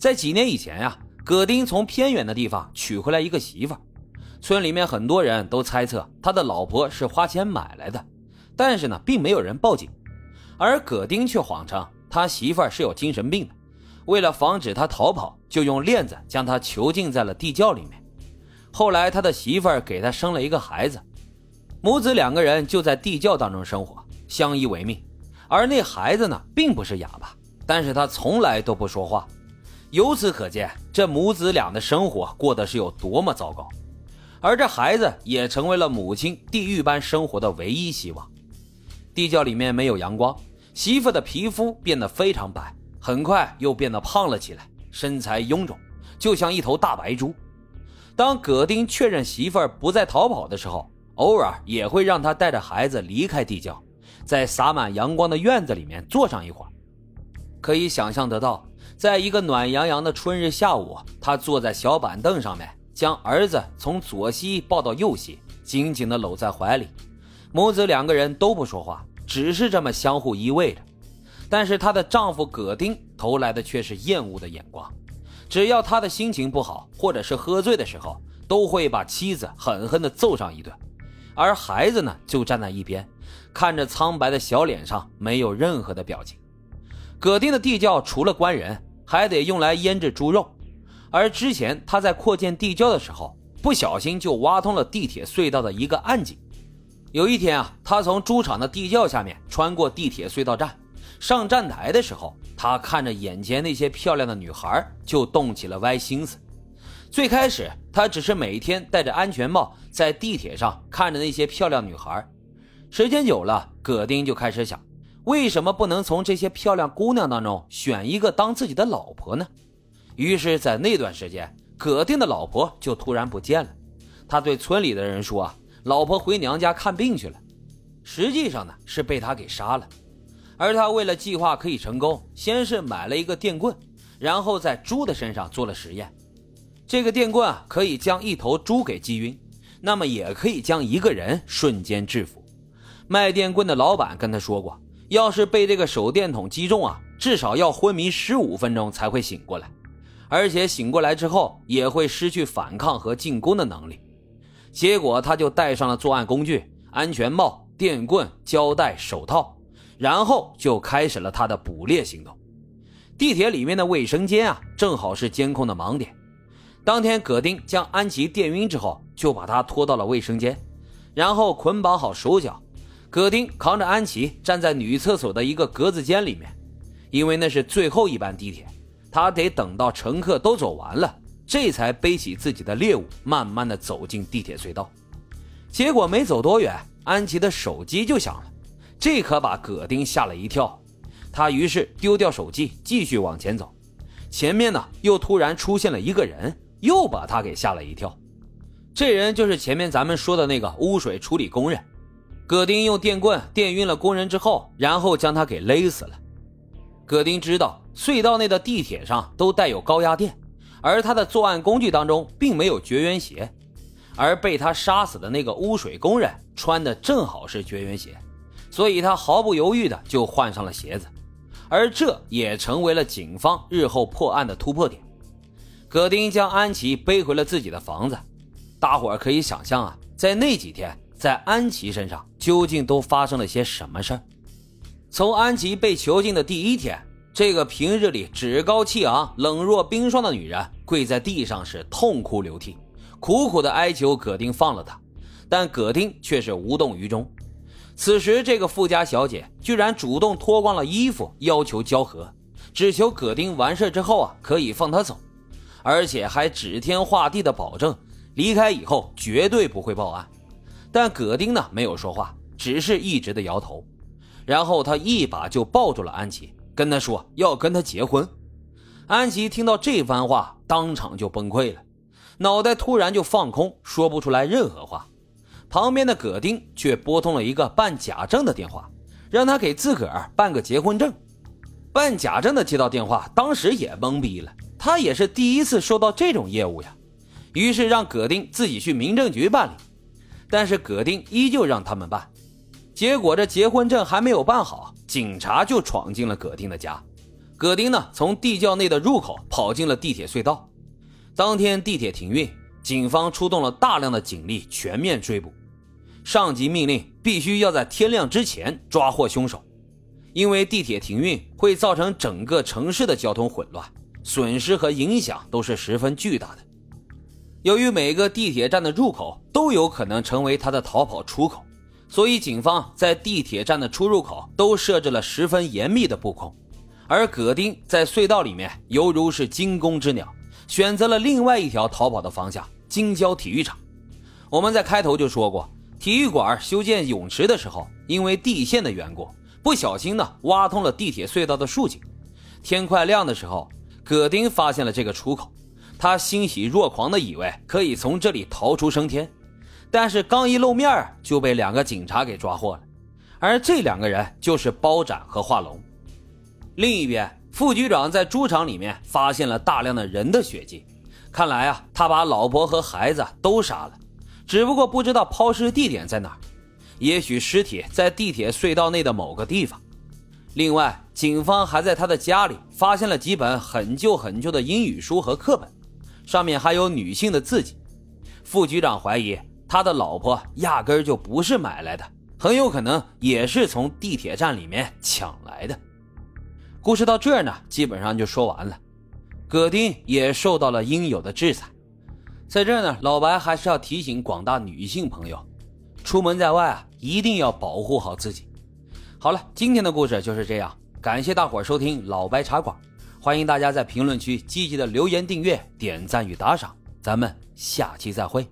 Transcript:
在几年以前呀，葛丁从偏远的地方娶回来一个媳妇儿，村里面很多人都猜测他的老婆是花钱买来的，但是呢，并没有人报警，而葛丁却谎称他媳妇儿是有精神病的，为了防止他逃跑，就用链子将他囚禁在了地窖里面。后来他的媳妇儿给他生了一个孩子，母子两个人就在地窖当中生活，相依为命。而那孩子呢，并不是哑巴，但是他从来都不说话。由此可见，这母子俩的生活过得是有多么糟糕，而这孩子也成为了母亲地狱般生活的唯一希望。地窖里面没有阳光，媳妇的皮肤变得非常白，很快又变得胖了起来，身材臃肿，就像一头大白猪。当葛丁确认媳妇不再逃跑的时候，偶尔也会让他带着孩子离开地窖，在洒满阳光的院子里面坐上一会儿。可以想象得到。在一个暖洋洋的春日下午，他坐在小板凳上面，将儿子从左膝抱到右膝，紧紧地搂在怀里。母子两个人都不说话，只是这么相互依偎着。但是她的丈夫葛丁投来的却是厌恶的眼光。只要他的心情不好，或者是喝醉的时候，都会把妻子狠狠地揍上一顿。而孩子呢，就站在一边，看着苍白的小脸上没有任何的表情。葛丁的地窖除了关人。还得用来腌制猪肉，而之前他在扩建地窖的时候，不小心就挖通了地铁隧道的一个暗井。有一天啊，他从猪场的地窖下面穿过地铁隧道站，上站台的时候，他看着眼前那些漂亮的女孩，就动起了歪心思。最开始，他只是每天戴着安全帽在地铁上看着那些漂亮女孩，时间久了，葛丁就开始想。为什么不能从这些漂亮姑娘当中选一个当自己的老婆呢？于是，在那段时间，葛定的老婆就突然不见了。他对村里的人说：“，老婆回娘家看病去了。”实际上呢，是被他给杀了。而他为了计划可以成功，先是买了一个电棍，然后在猪的身上做了实验。这个电棍啊，可以将一头猪给击晕，那么也可以将一个人瞬间制服。卖电棍的老板跟他说过。要是被这个手电筒击中啊，至少要昏迷十五分钟才会醒过来，而且醒过来之后也会失去反抗和进攻的能力。结果他就带上了作案工具、安全帽、电棍、胶带、手套，然后就开始了他的捕猎行动。地铁里面的卫生间啊，正好是监控的盲点。当天，葛丁将安琪电晕之后，就把她拖到了卫生间，然后捆绑好手脚。葛丁扛着安琪站在女厕所的一个格子间里面，因为那是最后一班地铁，他得等到乘客都走完了，这才背起自己的猎物，慢慢的走进地铁隧道。结果没走多远，安琪的手机就响了，这可把葛丁吓了一跳。他于是丢掉手机，继续往前走。前面呢，又突然出现了一个人，又把他给吓了一跳。这人就是前面咱们说的那个污水处理工人。葛丁用电棍电晕了工人之后，然后将他给勒死了。葛丁知道隧道内的地铁上都带有高压电，而他的作案工具当中并没有绝缘鞋，而被他杀死的那个污水工人穿的正好是绝缘鞋，所以他毫不犹豫的就换上了鞋子，而这也成为了警方日后破案的突破点。葛丁将安琪背回了自己的房子，大伙儿可以想象啊，在那几天。在安琪身上究竟都发生了些什么事儿？从安琪被囚禁的第一天，这个平日里趾高气昂、冷若冰霜的女人跪在地上是痛哭流涕，苦苦的哀求葛丁放了她，但葛丁却是无动于衷。此时，这个富家小姐居然主动脱光了衣服，要求交合，只求葛丁完事之后啊可以放她走，而且还指天画地的保证离开以后绝对不会报案。但葛丁呢没有说话，只是一直的摇头。然后他一把就抱住了安琪，跟他说要跟他结婚。安琪听到这番话，当场就崩溃了，脑袋突然就放空，说不出来任何话。旁边的葛丁却拨通了一个办假证的电话，让他给自个儿办个结婚证。办假证的接到电话，当时也懵逼了，他也是第一次收到这种业务呀。于是让葛丁自己去民政局办理。但是葛丁依旧让他们办，结果这结婚证还没有办好，警察就闯进了葛丁的家。葛丁呢从地窖内的入口跑进了地铁隧道。当天地铁停运，警方出动了大量的警力全面追捕。上级命令必须要在天亮之前抓获凶手，因为地铁停运会造成整个城市的交通混乱，损失和影响都是十分巨大的。由于每个地铁站的入口都有可能成为他的逃跑出口。所以，警方在地铁站的出入口都设置了十分严密的布控，而葛丁在隧道里面犹如是惊弓之鸟，选择了另外一条逃跑的方向——京郊体育场。我们在开头就说过，体育馆修建泳池的时候，因为地陷的缘故，不小心呢挖通了地铁隧道的竖井。天快亮的时候，葛丁发现了这个出口，他欣喜若狂的以为可以从这里逃出升天。但是刚一露面就被两个警察给抓获了，而这两个人就是包斩和华龙。另一边，副局长在猪场里面发现了大量的人的血迹，看来啊，他把老婆和孩子都杀了，只不过不知道抛尸地点在哪儿，也许尸体在地铁隧道内的某个地方。另外，警方还在他的家里发现了几本很旧很旧的英语书和课本，上面还有女性的字迹。副局长怀疑。他的老婆压根儿就不是买来的，很有可能也是从地铁站里面抢来的。故事到这儿呢，基本上就说完了。葛丁也受到了应有的制裁。在这儿呢，老白还是要提醒广大女性朋友，出门在外啊，一定要保护好自己。好了，今天的故事就是这样，感谢大伙儿收听老白茶馆，欢迎大家在评论区积极的留言、订阅、点赞与打赏，咱们下期再会。